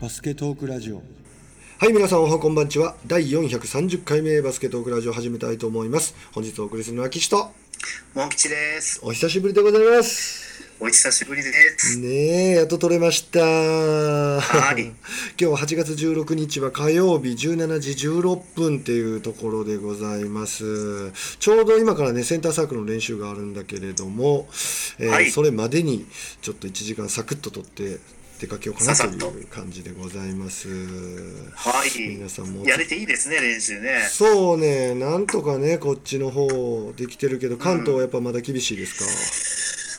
バスケトークラジオはい、皆さんおはこんばんちは。第430回目バスケットークラジオを始めたいと思います。本日お送りするのは岸と、モン吉です。お久しぶりでございます。お久しぶりです。ねえ、やっと撮れました。はい 今日は8月16日は火曜日17時16分っていうところでございます。ちょうど今からね、センターサークルの練習があるんだけれども、えーはいそれまでにちょっと1時間サクッと撮って出かけようかなという感じでございます。はい。皆さんもやれていいですね、練習ね。そうね、なんとかね、こっちの方できてるけど、関東はやっぱまだ厳しいですか？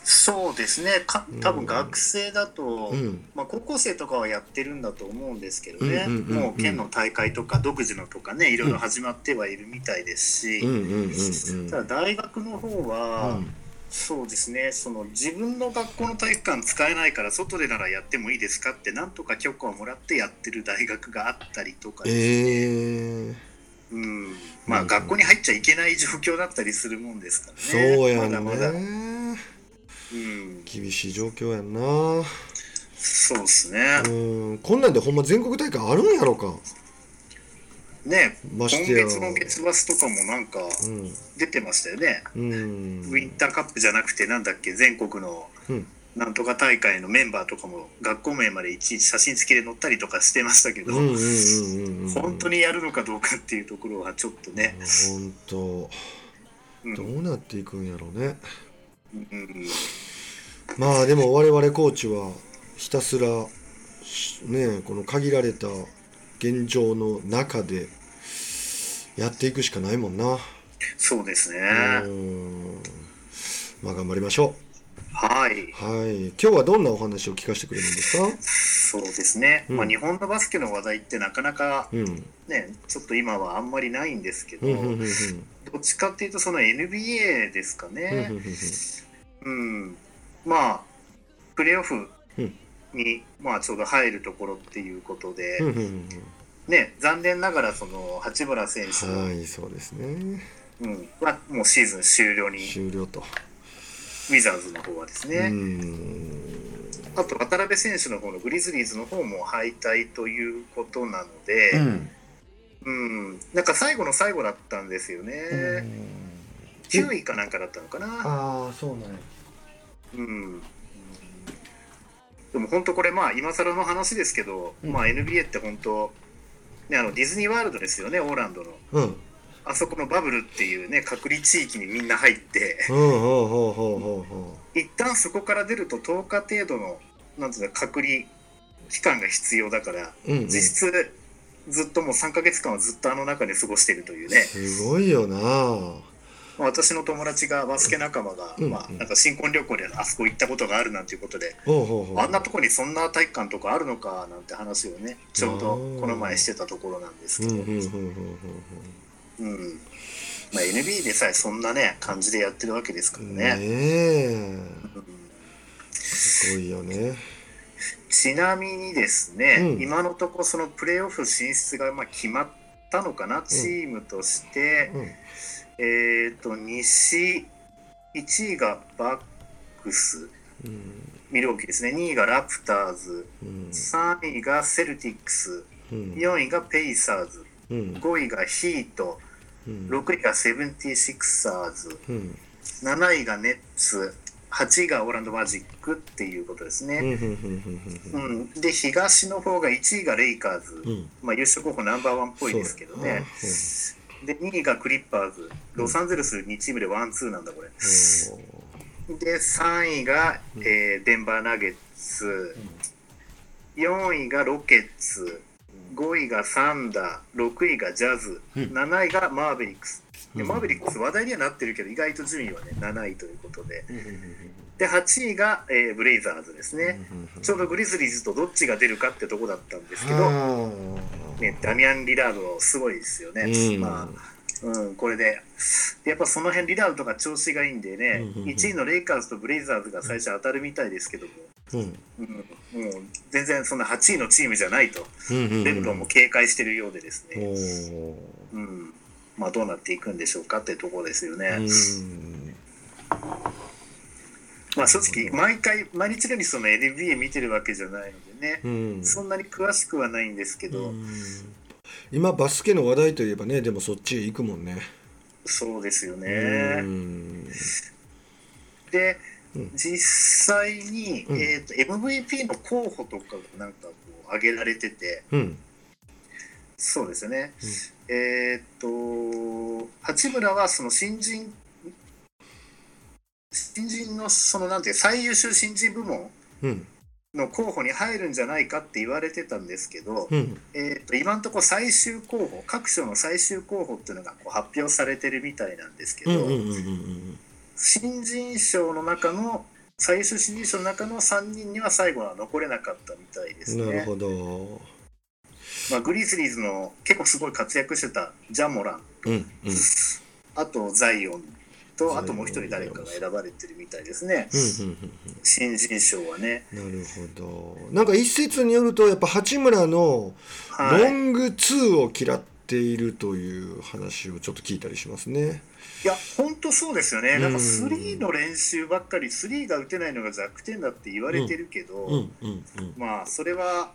そうですね。か多分学生だと、うんまあ高校生とかはやってるんだと思うんですけどね。うんうんうんうんもう県の大会とか独自のとかね、いろいろ始まってはいるみたいですし。うんうんうんうん。ただ大学の方は、うんそうですねその自分の学校の体育館使えないから外でならやってもいいですかってなんとか許可をもらってやってる大学があったりとかですねえー、うん、まあ、うん学校に入っちゃいけない状況だったりするもんですからそね。うやんね。まだまだ。うん、厳しい状況やんな。そうですね。うん、こんなんでほんま全国大会あるんやろか。ね、今。月の月バスとかもなんかうん。出てましたよね。うん。ウィンターカップじゃなくて、なんだっけ、全国のうん。なんとか大会のメンバーとかも学校名までいちいち写真付きで載ったりとかしてましたけど。本当にやるのかどうかっていうところはちょっとね。本当。うんどうなっていくんやろうね。うんまあでも我々コーチはひたすらしねこの限られた現状の中でやっていくしかないもんな。そうですね。うんまあ頑張りましょはい。う。はい。今日はどんなお話を聞かせてくれるんですか？そうですね。うんまあ、日本のバスケの話題ってなかなかうん。ね、ちょっと今はあんまりないんですけど、うんうんうんうんどっちかっていうとその NBA ですかうんね。うんうん。まあ、プレーオフうんに、まあ、ちょうど入るところっていうことで、うんうんうんね、残念ながらその八村選手うんはいそうですね。うん、はもうシーズン終了に、終了と。ウィザーズの方はですうね。ん。あと渡辺選手の方のグリズリーズの方も敗退ということなので、うん。うん、なんか最後の最後だったんですよね。9位かなんかだったのかな。ああそうなんや。うん。でも本当これまあ今更の話ですけど、うんまあ NBA って本当ねあのディズニーワールドですよねオーランドのうん。あそこのバブルっていうね隔離地域にみんな入って一旦そこから出ると10日程度のなんていうの隔離期間が必要だから、う。うんうん。実質ずっともう3ヶ月間はずっとあの中で過ごしてるというね、すごいよな。まあ私の友達がバスケ仲間が、うんまあ、なんか新婚旅行であそこ行ったことがあるなんていうことで、ほうほうほう。あんなとこにそんな体育館とかあるのかなんて話をねちょうどこの前してたところなんですけど、うんまあ、NBA でさえそんなね感じでやってるわけですからうん。ね。ねえ。うんすごいよね。ちなみにですね、うん今のところそのプレーオフ進出がまあ決まったのかな、チームとして、うん。えっ、と西1位がバックス。うん。ミルウォーキーですね。2位がラプターズ。うん。3位がセルティックス。うん。4位がペイサーズ。うん。5位がヒート。うん。6位がセブンティシクサーズ。うん。7位がネッツ8位がオーランドマジックっていうことですね、うんで東の方が1位がレイカーズ、うん。うんまあ、優勝候補ナンバーワンっぽいですけどね。で2位がクリッパーズ。ロサンゼルス2チームでワンツーなんだこれ。で3位が、えーデンバーナゲッツ。4位がロケッツ。5位がサンダー。6位がジャズ。うん。7位がマーベリックスでうん。マーベリックス話題にはなってるけど意外と順位はね7位ということで。で8位が、えーブレイザーズですね。うんちょうどグリズリーズとどっちが出るかってとこだったんですけど、ね、ダミアン・リラードすごいですよね、うん。まあ、うん、これで。でやっぱその辺リラードとか調子がいいんでね、うんうんうん。1位のレイカーズとブレイザーズが最初当たるみたいですけども、うん。うん、もう全然そんな8位のチームじゃないと。レブロンも警戒してるようでですおね、ー。うんまあ、どうなっていくんでしょうかってところですよね。うん。ままあ正直毎回毎日のようにその NBA 見てるわけじゃないのでね、うん。そんなに詳しくはないんですけど、うん。今バスケの話題といえばねでもそっちへ行くもんね。そうですようね。ん。で、うん。実際に、うん。えー、と MVP の候補とかがなんかこう挙げられてて。うん。そうですよね、えっ、と八村はその新人新人のそのなんていう最優秀新人部門うん。の候補に入るんじゃないかって言われてたんですけど、うん。えー、と今のところ最終候補各所の最終候補っていうのがこう発表されてるみたいなんですけど、うんうんうんうん新人賞の中の最優秀新人賞の中の3人には最後は残れなかったみたいですね。なるほどまあ、グリズリーズの結構すごい活躍してたジャモランうんうん。あとザイオンとあともう一人誰かが選ばれてるみたいですね。うんうん新人賞はね。うんなるほど。なんか一説によるとやっぱ八村のはい、ロング2を嫌っているという話をちょっと聞いたりしますね。いや本当そうですよね、なんかうん3の練習ばっかり3が打てないのが弱点だって言われてるけど、うんうんうん。まあそれは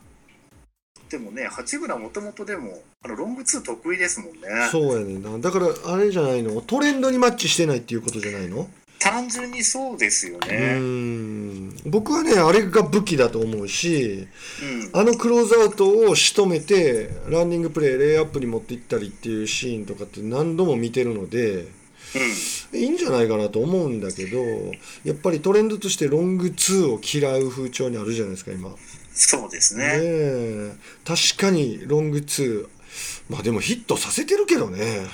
でもね八村もともとでもあのロング2得意ですもんね。そうやねんなだからあれじゃないの？トレンドにマッチしてないっていうことじゃないの？単純にそうですようね。ん僕はねあれが武器だと思うしうんあのクローズアウトを仕留めてランニングプレーレイアップに持っていったりっていうシーンとかって何度も見てるのでいいんじゃないかなと思うんだけどやっぱりトレンドとしてロング2を嫌う風潮にあるじゃないですか今。そうですね。ね。え。確かにロング2まあでもヒットさせてるけどね。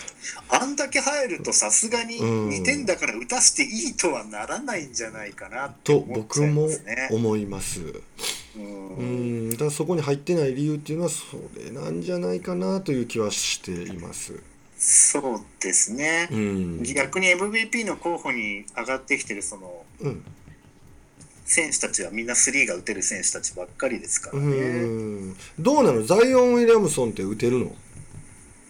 あんだけ入るとさすがにうん。2点だから打たせていいとはならないんじゃないかなと僕も。思います。うん。うん。だからそこに入ってない理由っていうのはそれなんじゃないかなという気はしています。そうですね。う。ん。逆に MVP の候補に上がってきてるそのうん選手たちはみんな3が打てる選手たちばっかりですからうね。ん。どうなの？ザイオン・ウィリアムソンって打てるの？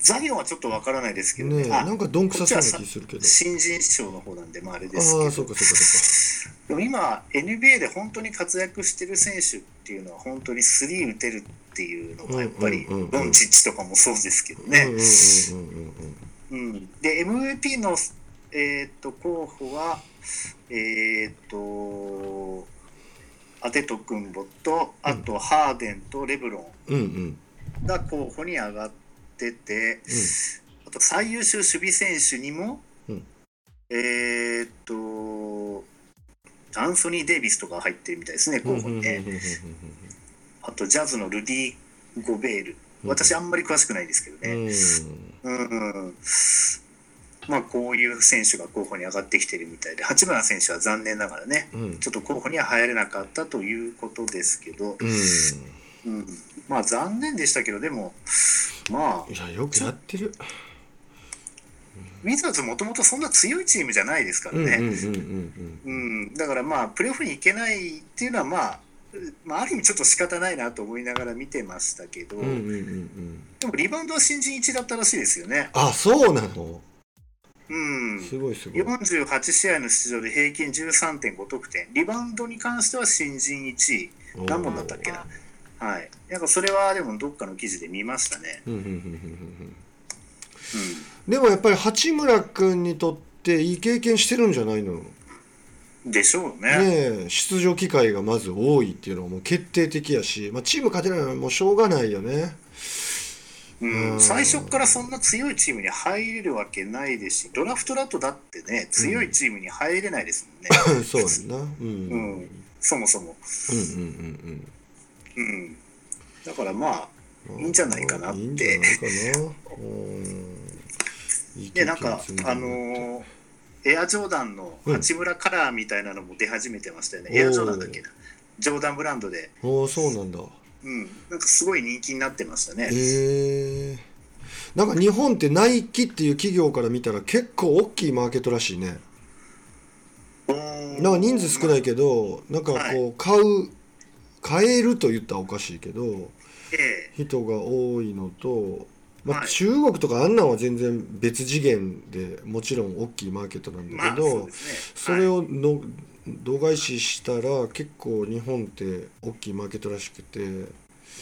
ザイオンはちょっとわからないですけど。ねなんかどんくさそうな気するけど。新人賞の方なんで、まあ、あれですけど。ああそうかそうかそでも今 NBA で本当に活躍してる選手っていうのは本当に3打てるっていうのがやっぱりドンチッチとかもそうですけどうかね。で MVP の、えー、と候補はえっ、とアテト君ボとあとハーデンとレブロうんうん。ンが候補に上がってて、あと最優秀守備選手にも、うん。えっ、とアンソニー・デイビスとか入ってるみたいですねうん候補にね。あとジャズのルディ・ゴベール。私あんまり詳しくないですけどね。うんまあこういう選手が候補に上がってきてるみたいで八村選手は残念ながらねうん。ちょっと候補には入れなかったということですけど、うん。うん、まあ残念でしたけどでもまあいやよくやってる。ウィザーズもともとそんな強いチームじゃないですからね、うんだからまあプレーオフに行けないっていうのはまあまあ、ある意味ちょっと仕方ないなと思いながら見てましたけど、でもリバウンドは新人1だったらしいですよね。あそうなの？うん、すごいすごい。48試合の出場で平均13.5得点。リバウンドに関しては新人1位。何本だったっけな。はい。なんかそれはでもどっかの記事で見ましたね。でもやっぱり八村君にとっていい経験してるんじゃないの？ねでしょうね。え出場機会がまず多いっていうのはもう決定的やし、まあ、チーム勝てないのはもうしょうがないよねうん。うん。最初からそんな強いチームに入れるわけないですしドラフトだとだってね強いチームに入れないですもんね、そうやんな。うん。うん。うんそもそも、うんうんうん、だからまあうんいいんじゃないかなって。いいんじゃないかな。でなんかあのーエアジョーダンの八村カラーみたいなのも出始めてましたよね、うん。エアジョーダンだっけな。ジョーダンブランドで。おおそうなんだうん。なんかすごい人気になってましたね、へえなんか日本ってナイキっていう企業から見たら結構大きいマーケットらしいね。なんか人数少ないいけどなんかこう買う買えると言ったらおかしいけどえ人が多いのと、まあ、はい。中国とかあんなんは全然別次元でもちろん大きいマーケットなんだけど、それをの、度外視したら結構日本って大きいマーケットらしくて。う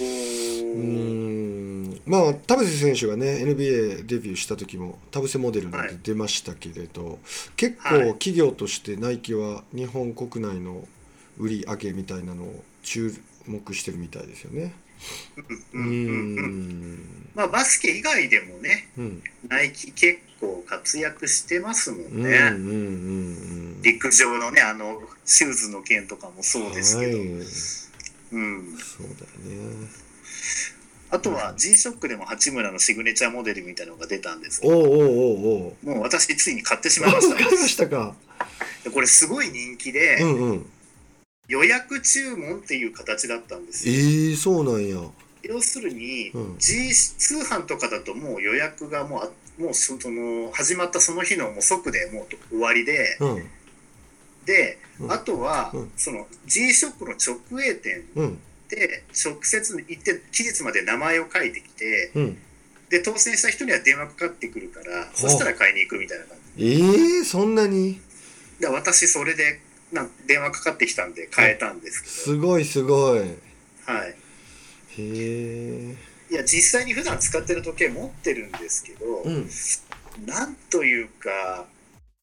ー。ん。まあ田臥選手がね NBA デビューした時も田臥モデルなんて出ましたけれど、結構企業としてナイキは日本国内の売り上げみたいなのを注目してるみたいですよね。うーん。まあバスケ以外でもねうん。ナイキ結構活躍してますもんうんうんね、うんうん。陸上のねあのシューズの件とかもそうですけど、はい。うん、そうだよね。あとは G-SHOCK でも八村のシグネチャーモデルみたいなのが出たんですけど。おうおうおうもう私ついに買ってしまいまわした。かりましたか。でこれすごい人気で、うんうん。予約注文っていう形だったんですえよー、そうなんや。要するに、うん。G 通販とかだともう予約がもうあもうその始まったその日のもう即でもう終わりでうん。で、うん。あとは、うん。その G-SHOCK の直営店うん。で直接行って期日まで名前を書いてきてうん。で当選した人には電話かかってくるからそしたら買いに行くみたいな感じ。えー、そんなに？で私それでなん電話かかってきたんで買えたんですけすごいすごい。へど、はい、えいや実際に普段使ってる時計持ってるんですけど、うん。なんというか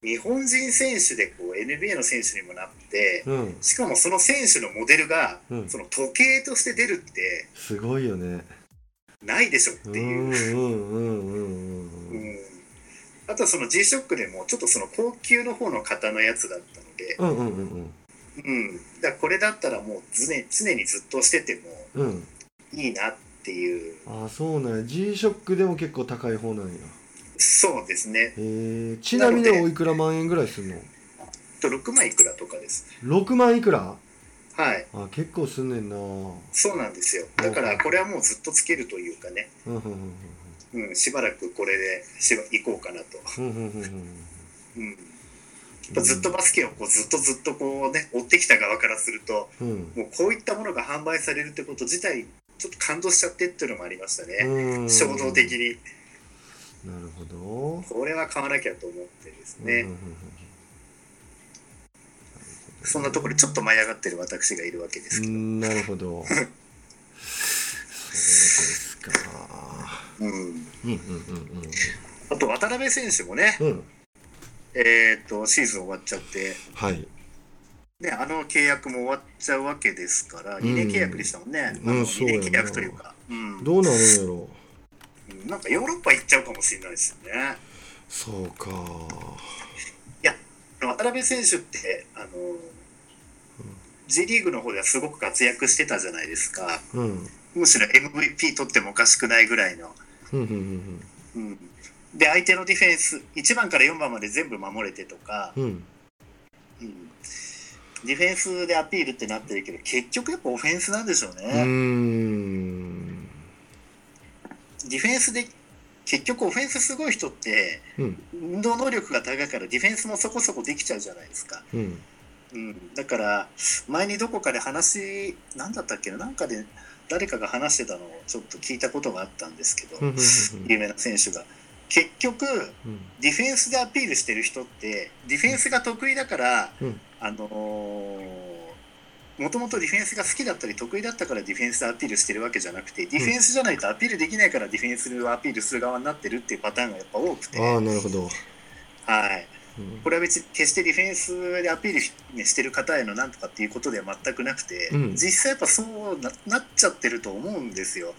日本人選手でこう NBA の選手にもなってうん。しかもその選手のモデルが、うん。その時計として出るってすごいよね。ないでしょっていう。あとはその G-SHOCK でもちょっとその高級の方の型のやつだったので、うんうんうんうん。うん、だからこれだったらもう常常にずっとしててもうん。いいなっていう。ああそうなんや。G-SHOCK でも結構高い方なんや。そうですね。へえちなみにおいくら万円ぐらいするの？と6万いくらとかです。6万いくら？はい。あ結構すんねんな。そうなんですよ。だからこれはもうずっとつけるというかね、うんうんうんうん、しばらくこれでしば行こうかなと、うんうんうんうん。うん、やっぱずっとバスケをこうずっとずっとこうね追ってきた側からするとうん。もうこういったものが販売されるってこと自体ちょっと感動しちゃってっていうのもありましたね、うん。衝動的に。なるほど。これは買わなきゃと思ってですね、うんうんうんそんなところにちょっと舞い上がってる私がいるわけですけど、うんなるほど。そうですか。うん、うんうんうんあと渡辺選手もね、うんうん。えー、とシーズン終わっちゃって、はいね、あの契約も終わっちゃうわけですから2年契約でしたもんね、うんあの2そうやな。年契約というか、うん。どうなるんやろ。うんなんかヨーロッパ行っちゃうかもしれないですよね。そうか。いや渡辺選手ってあの、J リーグの方ではすごく活躍してたじゃないですか。うん。むしろ MVP 取ってもおかしくないぐらいの。うんうんうん、で相手のディフェンス1番から4番まで全部守れてとか、うんうん。うん、ディフェンスでアピールってなってるけど結局やっぱオフェンスなんでしょううね。ーん。ディフェンスで結局オフェンスすごい人ってうん。運動能力が高いからディフェンスもそこそこできちゃうじゃないですか。うん。うん、だから前にどこかで話何だったっけな？なんかで誰かが話してたのをちょっと聞いたことがあったんですけど、有名な選手が。結局うん。ディフェンスでアピールしてる人ってディフェンスが得意だから、うんあのもともとディフェンスが好きだったり得意だったからディフェンスでアピールしてるわけじゃなくてディフェンスじゃないとアピールできないからディフェンスをアピールする側になってるっていうパターンがやっぱ多くて、ああなるほど。はい、うん。これは別に決してディフェンスでアピールししてる方へのなんとかっていうことでは全くなくて、うん。実際やっぱそうななっちゃってると思うんですよ。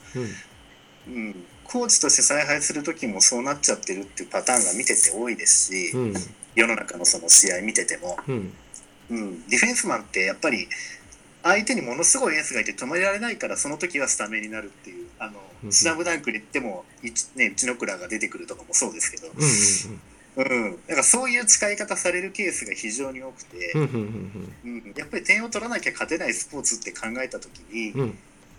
うん。うん、コーチとして采配する時もそうなっちゃってるっていうパターンが見てて多いですし、うん。世の中のその試合見てても、うん。うん、ディフェンスマンってやっぱり相手にものすごいエースがいて止められないからその時はスタメンになるっていう「あのうん。スラムダンクに行ってもいちね、内野倉が出てくるとかもそうですけど、うんうん、だからそういう使い方されるケースが非常に多くて。う、んやっぱり点を取らなきゃ勝てないスポーツって考えた時に、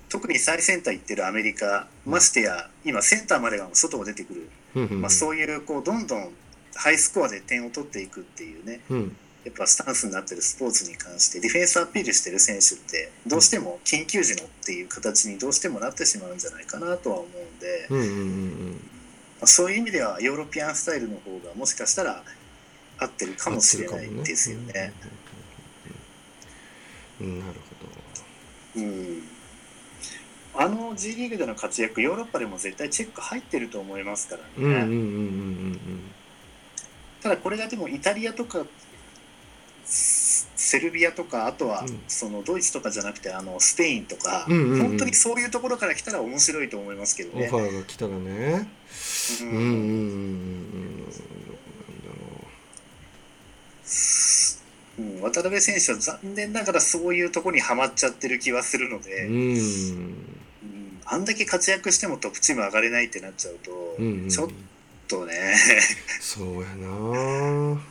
特に最先端行ってるアメリカましてや今センターまでが外も出てくる、まあ、そういうこうどんどんハイスコアで点を取っていくっていうね。うんやっぱスタンスになってるスポーツに関してディフェンスアピールしてる選手ってどうしても緊急時のっていう形にどうしてもなってしまうんじゃないかなとは思うんで、まうんうんうん。あ、そういう意味ではヨーロピアンスタイルの方がもしかしたら合ってるかもしれないですよね。うんなるほうん。あの G リーグでの活躍ヨーロッパでも絶対チェック入ってると思いますからね、ただこれがでもイタリアとかセセルビアとかあとはうん。そのドイツとかじゃなくてあのスペインとか、うんうんうん。本当にそういうところから来たら面白いと思いますけどね。オフ。ァーが来たらね。ううんんうん。うんう。ん。渡辺選手は残念ながらそういうところにはまっちゃってる気はするので、うん。あんだけ活躍してもトップチーム上がれないってなっちゃうと、うんうん。ちょっとね。そうやな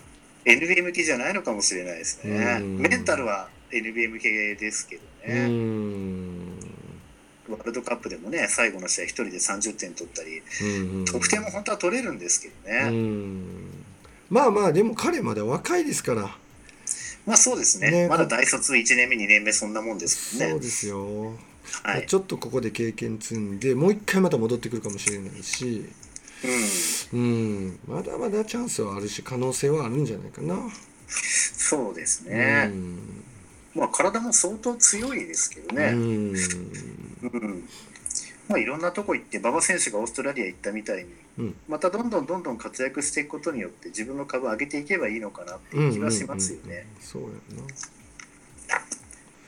NBA 向きじゃないのかもしれないですね。うんメンタルは NBA 向けですけどうね。んワールドカップでもね、最後の試合一人で30点取ったり、うん得点も本当は取れるんですけどうね。んまあまあでも彼まだ若いですからまあそうですね。ねまだ大卒1年目、2年目そんなもんですもんね。そうですよはい。ちょっとここで経験積んでもう一回また戻ってくるかもしれないし、うん。うん、まだまだチャンスはあるし可能性はあるんじゃないかな。そうですねう。んまあ体も相当強いですけどうね。んうん。まあいろんなとこ行って、馬場選手がオーストラリア行ったみたいに、うんまたどんどんどんどん活躍していくことによって自分の株上げていけばいいのかなっていう気はしますよね。そうや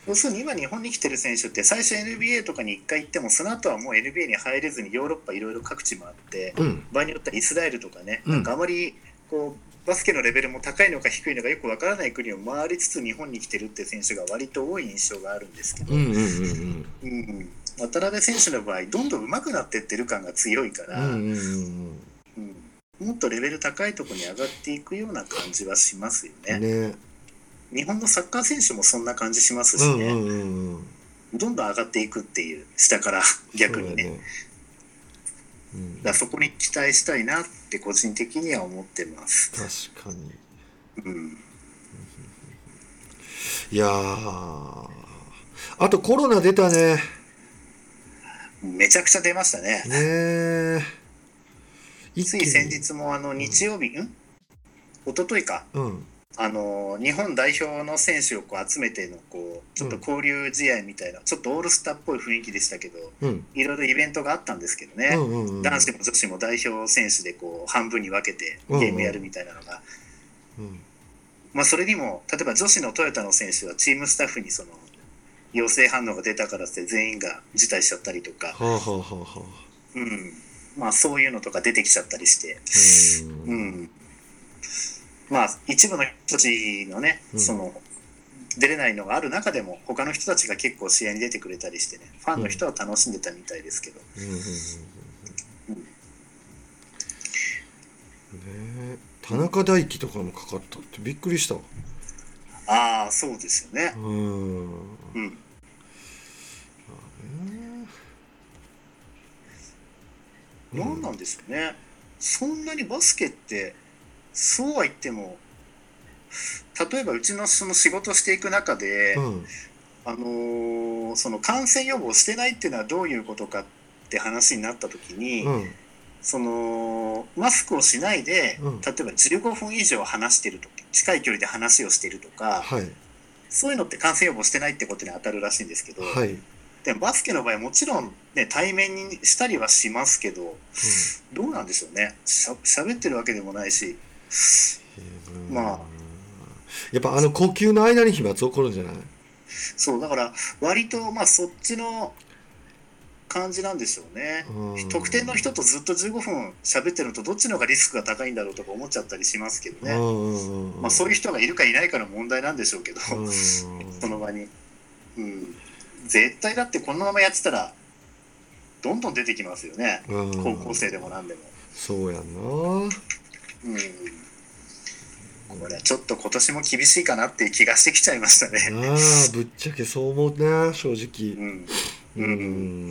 要するに今日本に来てる選手って最初 NBA とかに1回行ってもその後はもう NBA に入れずにヨーロッパいろいろ各地回ってな。うん。場合によってはイスラエルとかね、うん。なんかあまりこうバスケのレベルも高いのか低いのかよくわからない国を回りつつ日本に来てるって選手が割と多い印象があるんですけど、うんうんうんうん。渡辺選手の場合どんどん上手くなってってる感が強いから、うんうんうんうん。うん。もっとレベル高いところに上がっていくような感じはしますよね。ね日本のサッカー選手もそんな感じしますしね。うんうんうんうん。どんどん上がっていくっていう下から逆にね。そうん。だそこに期待したいなって個人的には思ってます、確かに。うん、いやー。あとコロナ出たね。めちゃくちゃ出ましたね。ねつい先日もあの日曜日ん？一昨日か。うんあの日本代表の選手をこう集めてのこうちょっと交流試合みたいな、ちょっとオールスターっぽい雰囲気でしたけどうん。いろいろイベントがあったんですけどね、うんうんうん男子も女子も代表選手でこう半分に分けてゲームやるみたいなのが、うん。まあ、それにも例えば女子のトヨタの選手はチームスタッフにその陽性反応が出たからって全員が辞退しちゃったりとか、はあはあはあはあ。うん。まあ、そういうのとか出てきちゃったりして、ううんんまあ、一部の人たちのね、うん。その出れないのがある中でも他の人たちが結構試合に出てくれたりしてねファンの人は楽しんでたみたいですけど、ねえ。田中大輝とかもかかったってびっくりした。わああそうですよね。うん。うん。何なんでしょうね、そんなにバスケってそうは言っても例えばうちのその仕事していく中で、うん。あのーその感染予防してないっていうのはどういうことかって話になった時に、うん。そのマスクをしないで、うん。例えば15分以上話してると近い距離で話をしてるとかはい。そういうのって感染予防してないってことに当たるらしいんですけど、はい、うんでもバスケの場合もちろん、ね、対面にしたりはしますけどどうなんでしょうね。しゃ喋ってるわけでもないしうんまあ。やっぱあの呼吸の間に飛沫起こるんじゃない？そうだから割とまあそっちの感じなんでしょうね。うん。特定の人とずっと15分喋ってるのとどっちの方がリスクが高いんだろうとか思っちゃったりしますけどね、まあ、そういう人がいるかいないかの問題なんでしょうけど、うん。その場に、うん、絶対だってこのままやってたらどんどん出てきますよね。うん。高校生でも何でも。そうやんなうん。これはちょっと今年も厳しいかなっていう気がしてきちゃいましたね。ああぶっちゃけそう思うな正う直ん、ううん。ん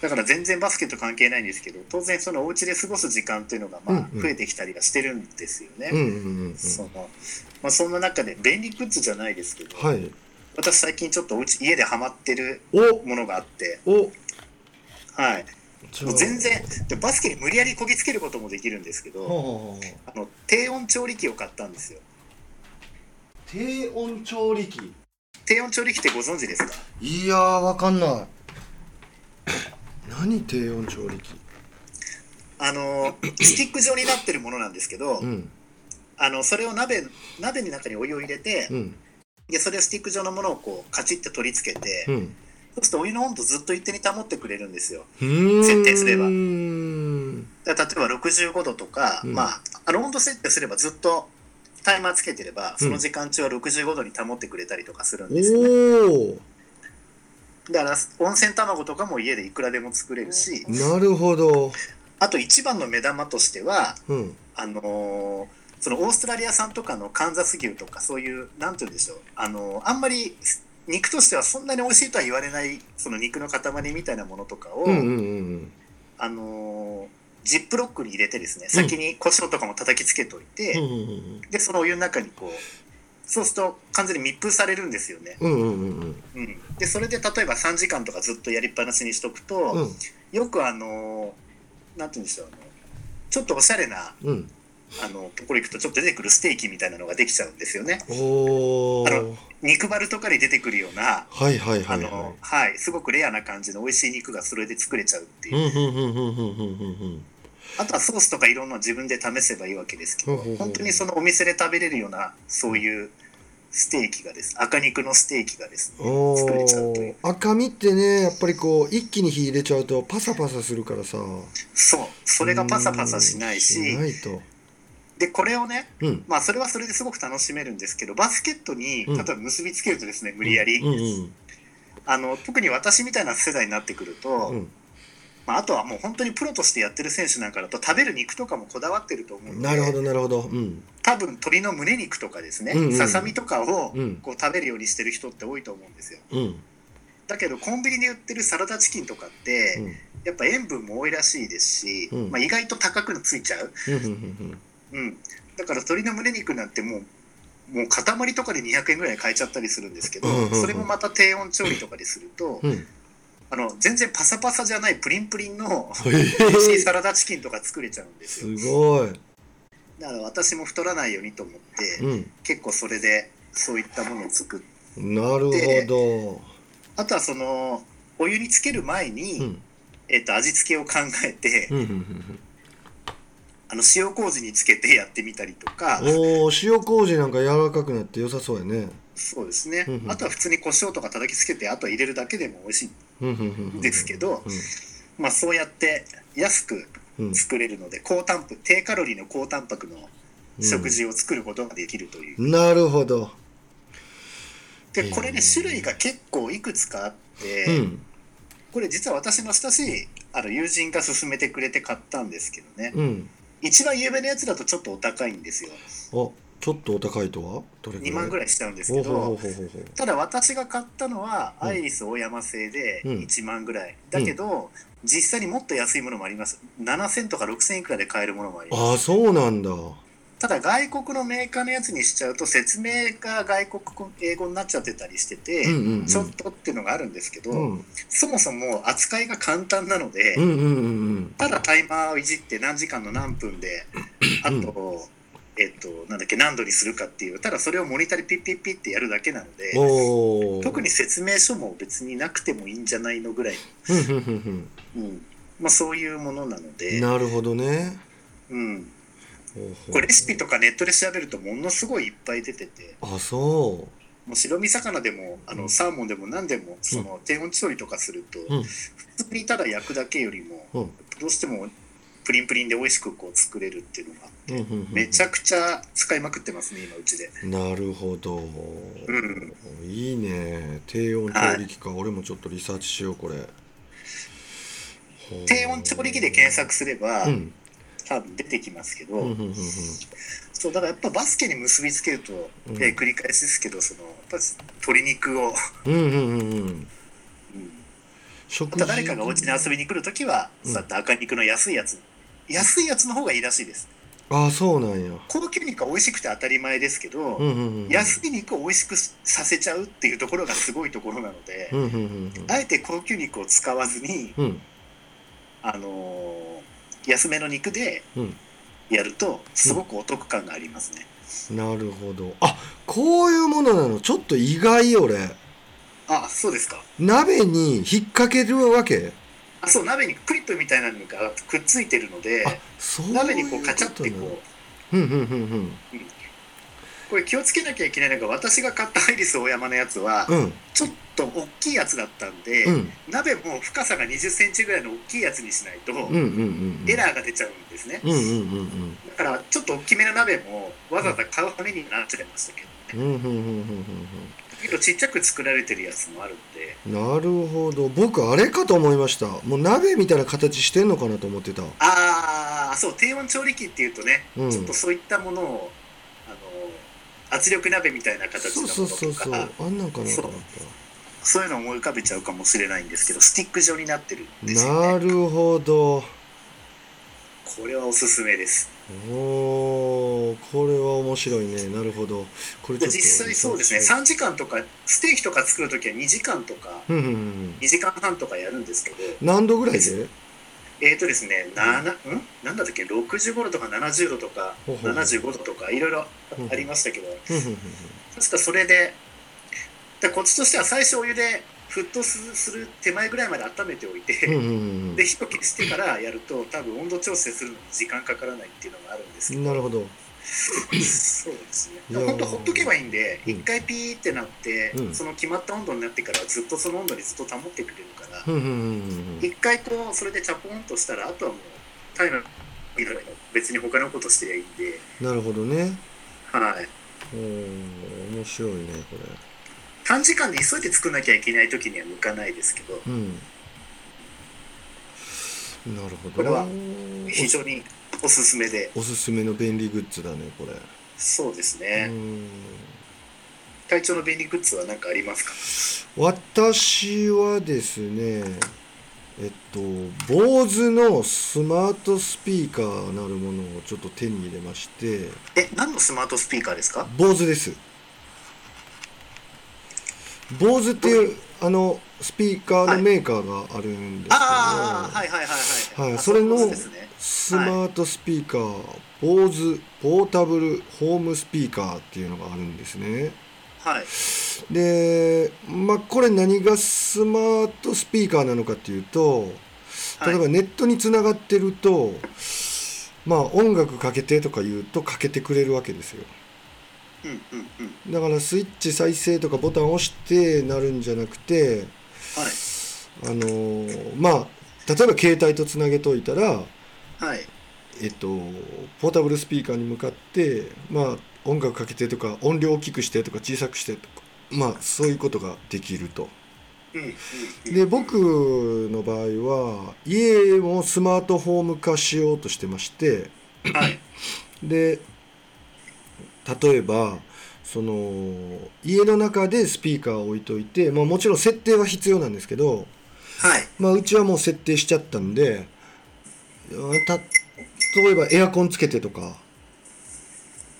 だから全然バスケと関係ないんですけど当然そのお家で過ごす時間っていうのがまあ増えてきたりはしてるんですよね。そのまあ、そんな中で便利グッズじゃないですけど、はい。私最近ちょっとお家家でハマってるお。ものがあって、お。はい、もう。全然でバスケに無理やりこぎつけることもできるんですけどはああの低温調理器を買ったんですよ。低温調理器？低温調理器ってご存知ですか？いやーわかんない。何低温調理器？あの スティック状になってるものなんですけど、うん。あのそれを鍋鍋の中にお湯を入れて、うん。でそれをスティック状のものをこうカチッて取り付けて、うんそうするとお湯の温度ずっと一定に保ってくれるんですよ。設定すれば。例えば65度とか、うん。まああの温度設定すればずっとタイマーつけてればその時間中は65度に保ってくれたりとかするんですよね、おおだから温泉卵とかも家でいくらでも作れるし。なるほど。あと一番の目玉としてはうん。あのーそのオーストラリア産とかのカンザス牛とかそういうなんて言うんでしょう。あのーあんまり肉としてはそんなに美味しいとは言われないその肉の塊みたいなものとかを、うんうんうんあのージップロックに入れてですね先に胡椒とかも叩きつけといて、うんうんでそのお湯の中にこうそうすると完全に密封されるんですよね、うんうんうんうんうん、でそれで例えば3時間とかずっとやりっぱなしにしとくと、うん。よくあのーなんて言うんでしょうあのちょっとおしゃれなうんあのところ行くとちょっと出てくるステーキみたいなのができちゃうんですよね。あの肉バルとかに出てくるようなはいはいはいはあの、はい、すごくレアな感じの美味しい肉がそれで作れちゃうっていう、あとはソースとかいろんなの自分で試せばいいわけですけど、本当にそのお店で食べれるようなそういうステーキがです。赤肉のステーキがですねお作れちゃうという。ー赤身ってねやっぱりこう一気に火入れちゃうとパサパサするからさ。そう。それがパサパサしないししないとでこれをねうん。まあそれはそれですごく楽しめるんですけどバスケットにうん。例えば結びつけるとですね無理やり、うん。うんあの特に私みたいな世代になってくると、うん。まあ、あとはもう本当にプロとしてやってる選手なんかだと食べる肉とかもこだわってると思うのでなるほどなるほど。うん。多分鶏の胸肉とかですね、うんうんささみとかをうん。こう食べるようにしてる人って多いと思うんですよ。うん。だけどコンビニで売ってるサラダチキンとかって、うん。やっぱ塩分も多いらしいですし、うん。まあ、意外と高くついちゃう、うん。だから鶏の胸肉なんてもうもう塊とかで200円ぐらいで買えちゃったりするんですけど、うんうんうん。それもまた低温調理とかですると、うん。うんあの全然パサパサじゃないプリンプリンのへ美味しいえサラダチキンとか作れちゃうんですすよごい。だから私も太らないようにと思って、うん。結構それでそういったものを作ってなるほど。あとはそのお湯につける前に、うん。えっと味付けを考えて、うんうんうんあの塩麹につけてやってみたりとか。うんおお塩麹なんか柔らかくなって良さそうやね。そうですね、うんうん。あとは普通に胡椒とか叩きつけてあとは入れるだけでも美味しいうんうんうんうんですけどまあそうやって安くうん。作れるので高タンパ低カロリーの高タンパクの食事を作ることができるという、なるほど。でこれねうん種類が結構いくつかあって、うん。これ実は私の親しいあの友人が勧めてくれて買ったんですけどね。うん一番有名なやつだとちょっとお高いんですよ。あちょっとお高いとは？どれぐらい？2万ぐらいしちゃうんですけどただ私が買ったのはうん。アイリス大山製でうん。1万ぐらい、だけど実際にもっと安いものもあります。7000とか6000いくらで買えるものもあります。ああそうなんだただ外国のメーカーのやつにしちゃうと説明が外国英語になっちゃってたりしてて、ちょっとっていうのがあるんですけど、うん。そもそも扱いが簡単なので、ただタイマーをいじって何時間の何分であと、えっとなんだっけ何度にするかっていうただそれをモニターでピッピッピッってやるだけなので特に説明書も別になくてもいいんじゃないのぐらい、うんまあ、そういうものなのうんで、なるほどね。うん、これレシピとかネットで調べるとものすごいいっぱい出てて。あそもう白身魚でもあうん。のサーモンでも何でもその低温調理とかすると、うん。普通にただ焼くだけよりもどうしてもプリンプリンで美味しくこう作れるっていうのがあって、うんうんうん。めちゃくちゃ使いまくってますね今うちで。なるほど、ん。いいね。低温調理器か、俺もちょっとリサーチしようこれ。低温調理器で検索すれば、うん多分出てきますけど、そうだからやっぱバスケに結びつけると、うん。えー繰り返しですけどそのやっぱ鶏肉を、うんうんうんうん。また誰かがお家に遊びに来るときは、うん。そうやって赤肉の安いやつ。安いやつの方がいいらしいです。ああそうなんや。高級肉は美味しくて当たり前ですけど、安い肉を美味しくさせちゃうっていうところがすごいところなので、あえて高級肉を使わずに、うんうん。あのー安めの肉でうん。やるとすごくお得感がありますね。なるほど。あこういうものなの。ちょっと意外俺。あそうですか。鍋に引っ掛けるわけ？あそう鍋にクリップみたいなのがくっついてるのであそういう鍋にこうカチャってこう。うんうんうんうんこれ気をつけなきゃいけないのが私が買ったアイリスオーヤマのやつは、うんと大きいやつだったんで、うん。鍋も深さが2 0センチぐらいの大きいやつにしないと、うんうんうんエラーが出ちゃうんですね、うんうんうんだからちょっと大きめの鍋もわざわざ買う羽目になっちゃいましたけどね。ちっちゃく作られてるやつもあるんで。うんなるほど。僕あれかと思いました。もう鍋みたいな形してんのかなと思ってた。ああそう低温調理器っていうとね、うん。ちょっとそういったものをあの圧力鍋みたいな形そうのものとそうそうそうかあんなんかなと思っそういうのを思い浮かべちゃうかもしれないんですけどスティック状になってるんたですよね。なるほど。これはおすすめです。おーこれは面白いね。なるほど。これ実際そうですね。3時間とかステーキとか作るときは2時間とかうんうんうん2時間半とかやるんですけど何度ぐらいで？えーとですね、なな、ん？なんだっけ、65度とか70度とか、ほうほう75度とか、いろいろうんありましたけど、うんうんうん。確かそれで、でコツとしては最初お湯で沸騰すする手前ぐらいまで温めておいて、うんうんうんで、火を消してからやると、多分温度調整するのに時間かからないっていうのがあるんですけど、なるほど。そうですね。本当ほっとけばいいんで、うん。一回ピーってなって、うん。その決まった温度になってからずっとその温度にずっと保ってくれるから、うんうんうん回こうそれでチャポンとしたらあとはもうタイム別に他のことしてりゃいいんで。なるほどね。はい。おー面白いねこれ短時間で急いで作んなきゃいけない時には向かないですけどうん。なるほど。これは非常におすすめで。おすすめの便利グッズだねこれ。そうですうね、ん。体調の便利グッズは何かありますか？私はですねえっと BOSE のスマートスピーカーなるものをちょっと手に入れまして。え何のスマートスピーカーですか？BOSE です BOSE っていうあのスピーカーのメーカーがあるんですけど、ああはいはいはいはい、あはいそれのスマートスピーカー、BOSE ポータブルホームスピーカーっていうのがあるんですね。はい。でまあこれ何がスマートスピーカーなのかっていうと例えばネットにつながってると、まあ音楽かけてとか言うとかけてくれるわけですよだからスイッチ再生とかボタンを押してなるんじゃなくてはい。あのーまあ例えば携帯とつなげといたらはい。えっとポータブルスピーカーに向かってまあ音楽かけてとか音量大きくしてとか小さくしてとかまあそういうことができると。うんうんうん。で僕の場合は家もスマートフォーム化しようとしてましてはい。で例えばその家の中でスピーカーを置いといて、まあ、もちろん設定は必要なんですけど、はい。まあ、うちはもう設定しちゃったんでた例えばエアコンつけてとか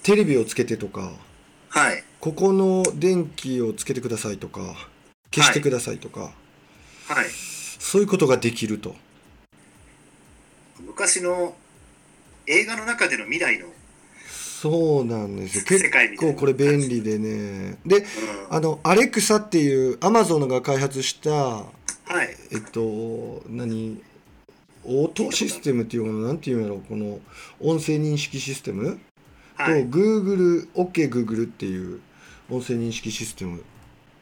テレビをつけてとかはい。ここの電気をつけてくださいとか消してくださいとか、はい。そういうことができると。昔の映画の中での未来の、そうなんですよ。結構これ便利でね。でうん、あのアレクサっていうアマゾンが開発したはい。えっと何？応答システムっていうのな？んていうんやろこの音声認識システム、はい。と Google OKGoogle っていう音声認識システム。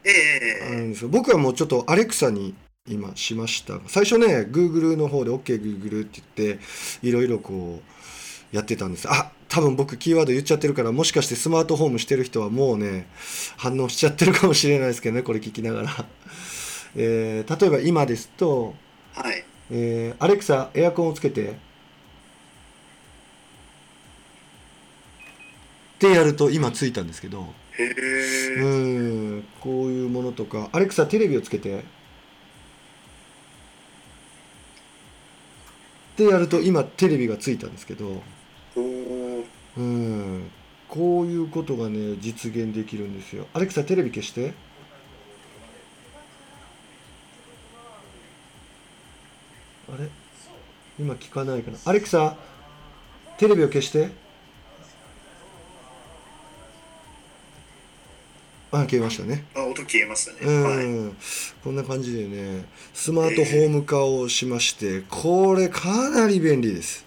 ええあるんですよ。僕はもうちょっとアレクサに今しました。最初ね Google の方で OKGoogle って言っていろいろこうやってたんです。あ多分僕キーワード言っちゃってるからもしかしてスマートフォームしてる人はもうね反応しちゃってるかもしれないですけどねこれ聞きながら、えー例えば今ですと、はい。えーアレクサエアコンをつけてってやると今ついたんですけどへえうんこういうものとか。アレクサテレビをつけてってやると今テレビがついたんですけどうん。こういうことがね実現できるんですよ。アレクサテレビ消して。あれ？今聞かないかな。アレクサテレビを消して。あ消えましたね。あ音消えましたね、うん、はい。こんな感じでねスマートホーム化をしまして、これかなり便利です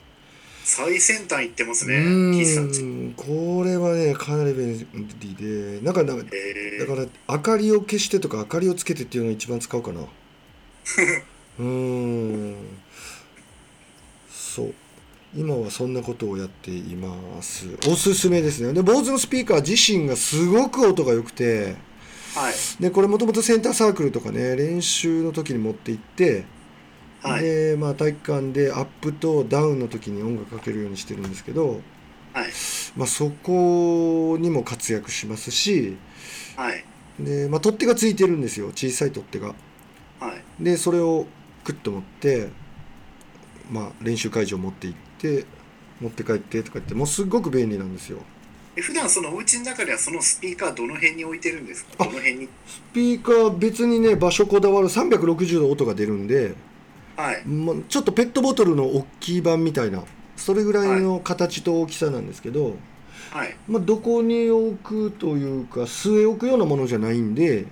最先端行ってますねうん。これはねかなり便利で。なんかなんかえー。だから明かりを消してとか明かりをつけてっていうのが一番使うかな。うーん。そう。今はそんなことをやっています。おすすめですね。で坊主のスピーカー自身がすごく音が良くて。はい。でこれもともとセンターサークルとかね練習の時に持って行って、はい。でまあ体育館でアップとダウンの時に音楽かけるようにしてるんですけど、はい。まあ、そこにも活躍しますしはい。で、まあ、取っ手がついてるんですよ。小さい取っ手が。はい。でそれをクッと持って、まあ、練習会場持って行って持って帰ってとか言ってもうすっごく便利なんですよ。え普段そのお家の中ではそのスピーカーどの辺に置いてるんですか？あどの辺に？スピーカー別にね場所こだわる360度音が出るんで、はい。まあ、ちょっとペットボトルの大きい版みたいなそれぐらいの形と大きさなんですけど、はい。まあ、どこに置くというか据え置くようなものじゃないんで、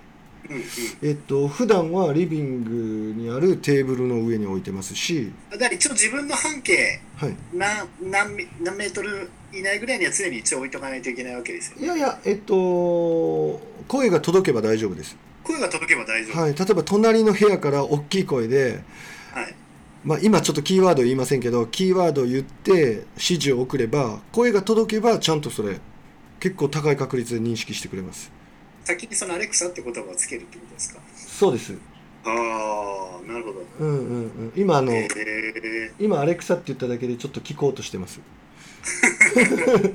うんうん。えっと普段はリビングにあるテーブルの上に置いてますし、だから一応自分の半径はい、何何メ何メートル以内ぐらいには常に一応置いとかないといけないわけですよいやいやえっと声が届けば大丈夫です。声が届けば大丈夫。はい、例えば隣の部屋から大きい声で、はいまあ、今ちょっとキーワード言いませんけどキーワードを言って指示を送れば声が届けばちゃんとそれ結構高い確率で認識してくれます。先にそのアレクサって言葉をつけるってことですか？そうです。ああなるほど。うんうんうん。今あの、え今アレクサって言っただけでちょっと聞こうとしてます。ー、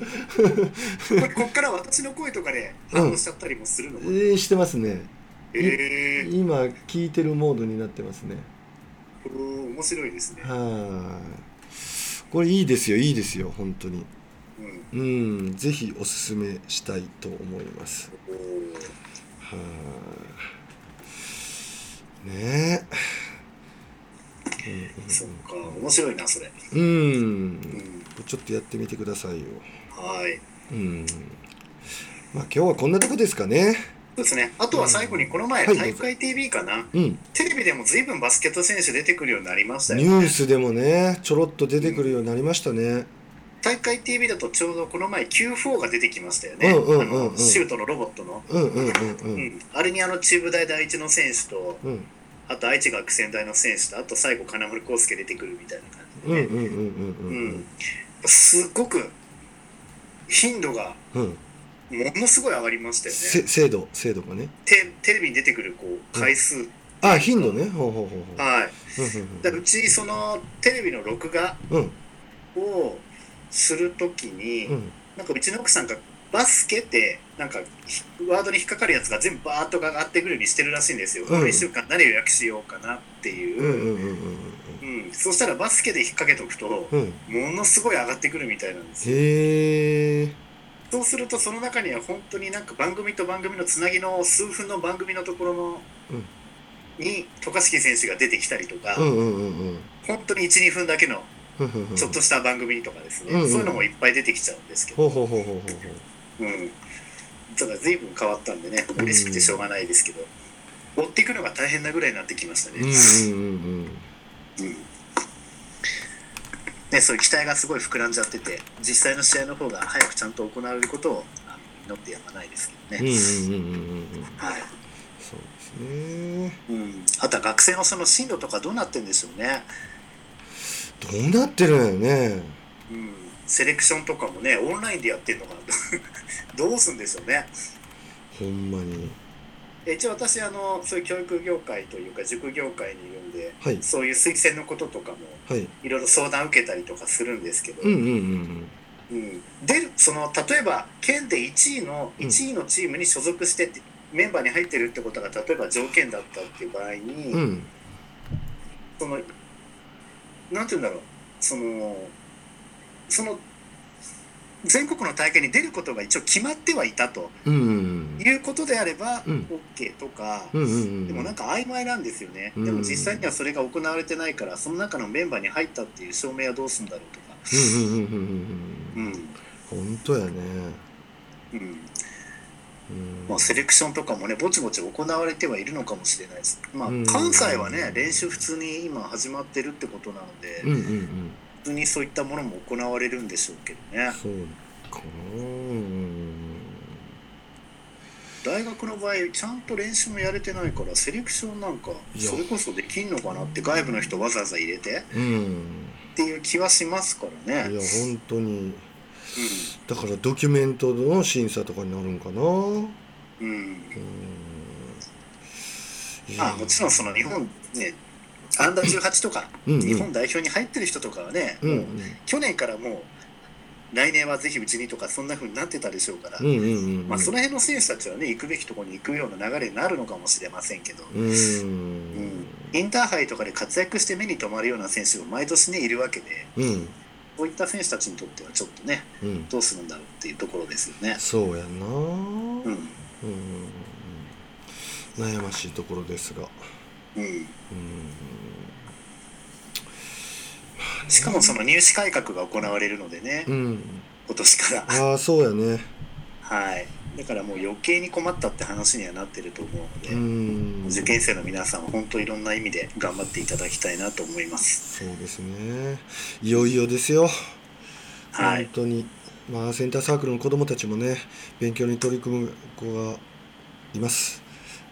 これこっから私の声とかで反応しちゃったりもするのかな、えー、してますね。えー、今聞いてるモードになってますねおー面白いですね、はい。これいいですよいいですよ本当に。うん、うんぜひおすすめしたいと思います。はい。ね。えそっか面白いなそれ。うん、うんうんちょっとやってみてくださいよ。はい。うん。まあ今日はこんなとこですかねそうですね。あとは最後にこの前、はい体育会 TV かな？うん。テレビでも随分バスケット選手出てくるようになりましたニよュースでもねちょろっと出てくるようになりましたね。大会 TV だとちょうどこの前 Q4 が出てきましたよね、シュートのロボットの、うんうんうんううん。んあれにあの中部大第一の選手とうん。あと愛知学仙台の選手とあと最後金森康介出てくるみたいな感じでね、うんうんうんうんうんすっごく頻度がうんうんものすごい上がりましたよせね精度精度がね。テテレビに出てくるこう回数、あ頻度ね。ほうほうほうほう。はい。うんだうちそのテレビの録画うん。をするときに、うん。うんなんかうちの奥さんがバスケってなんかひワードに引っかかるやつが全部バーッと上がってくるようにしてるらしいんですよ。うん。この1週間何を予約しようかなっていう。う。んうんうんうんうん。そしたらバスケで引っ掛けとくと、うん。ものすごい上がってくるみたいなんですよ。へえそうするとその中には本当になんか番組と番組のつなぎの数分の番組のところの、に渡嘉敷選手が出てきたりとか、本当に12分だけのちょっとした番組とかですね、そういうのもいっぱい出てきちゃうんですけど、ただ随分変わったんでね嬉しくてしょうがないですけど、追っていくのが大変なぐらいになってきましたね,、うんうんうんうん。うんねそういう期待がすごい膨らんじゃってて実際の試合の方が早くちゃんと行われることを祈ってやまないですけどね、そうですね。うん、あとは学生のその進路とかどうなってんでしょうね、どうなってるんやろね。うん、セレクションとかもねオンラインでやってんのかな。どうすんでしょうね。ほんまに一応私あのそういう教育業界というか塾業界にいるんで、はい。そういう推薦のこととかもはい。いろいろ相談受けたりとかするんですけど、うんうんうんうん。でその例えば県で1位のうん。1位のチームに所属してって、メンバーに入ってるってことが例えば条件だったっていう場合に、うんうん。そのなんて言うんだろう。そのその全国の大会に出ることが一応決まってはいたということであれば、うん。OK とか、でもなんか曖昧なんですよね、うんでも実際にはそれが行われてないからその中のメンバーに入ったっていう証明はどうするんだろうとか。うんうんうんうんうんうん。本当やね。うん。まあ、セレクションとかもねぼちぼち行われてはいるのかもしれないです、まあうん、関西はね練習普通に今始まってるってことなので、うんうんうん普通にそういったものも行われるんでしょうけどね。そうか。大学の場合ちゃんと練習もやれてないからセレクションなんかそれこそできんのかなって外部の人わざわざ入れてうん。っていう気はしますからね。いや本当に。うん。だからドキュメントの審査とかになるんかな。うん。うん。あもちろんその日本ねアンダー18とかうんうん。日本代表に入ってる人とかはね、うんもう去年からもう来年はぜひうちにとかそんな風になってたでしょうから、うんうんうんうん。まあ、その辺の選手たちはね行くべきところに行くような流れになるのかもしれませんけど、うん。うん。インターハイとかで活躍して目に留まるような選手が毎年ねいるわけでうん。こういった選手たちにとってはちょっとねうん。どうするんだろうっていうところですよね。そうやな。うん。うん。悩ましいところですが。うん、うんしかもその入試改革が行われるのでね、うん今年から。ああそうやねはい。だからもう余計に困ったって話にはなってると思うので、うん受験生の皆さんは本当いろんな意味で頑張っていただきたいなと思います。そうですねいよいよですよはい本。当にまあセンターサークルの子どもたちもね勉強に取り組む子がいます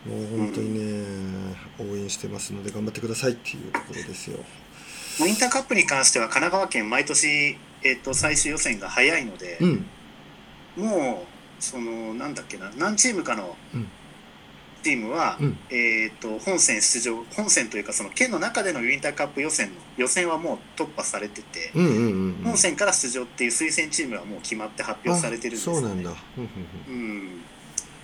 もう本当にね、応援してますので頑張ってくださいっていうところですよウィンターカップに関しては神奈川県毎年、えっと最終予選が早いので、うん。もうそのなんだっけな何チームかのうん。チームは、うん。えっと本戦出場本戦というかその県の中でのウィンターカップ予選の予選はもう突破されてて、うんうんうんうん。本戦から出場っていう推薦チームはもう決まって発表されてるんですよ、ね、あそうなんだ。うんうん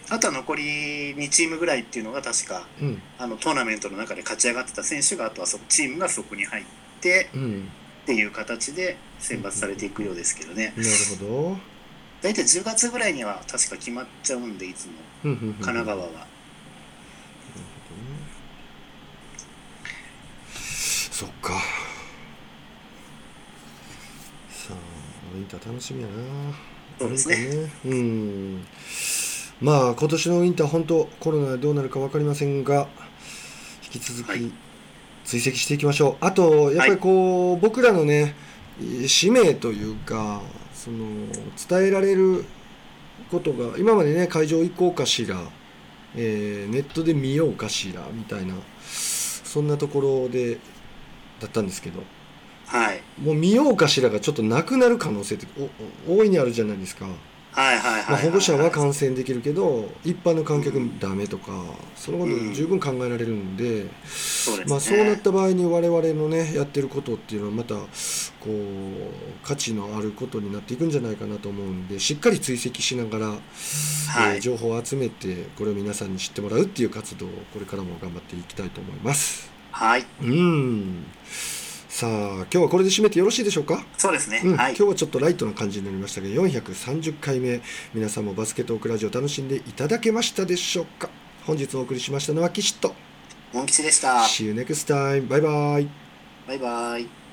あとは残り2チームぐらいっていうのが確かうん。うんあのトーナメントの中で勝ち上がってた選手があとはそのチームがそこに入ってうん。うんっていう形で選抜されていくようですけどね。なるほど。大体10月ぐらいには確か決まっちゃうんでいつも。うんうんうん。神奈川は。そっか。さあウィンター楽しみやな。そうですね。ね。うん。まあ今年のウィンター本当コロナでどうなるか分かりませんが引き続はい。き追跡していきましょう、あとやっぱりこう、僕らのね使命というかその伝えられることが今までね会場行こうかしら、えーネットで見ようかしらみたいなそんなところでだったんですけど。はい。もう見ようかしらがちょっとなくなる可能性ってお大いにあるじゃないですか、はいはいはいまあ、保護者はか観戦できるけど一般の観客ダメとかそのことうん。十分考えられるんで、そうですね。まあ、そうなった場合に我々のねやってることっていうのはまたこう価値のあることになっていくんじゃないかなと思うんでしっかり追跡しながら、はい。えー情報を集めてこれを皆さんに知ってもらうっていう活動をこれからも頑張っていきたいと思います。はい。うんさあ今日はこれで締めてよろしいでしょうか、そうですね、うん。はい。今日はちょっとライトな感じになりましたけど430回目皆さんもバスケットオークラジオ楽しんでいただけましたでしょうか？本日お送りしましたのは岸と。モン吉でした。See you next time バイバイ。バイバイ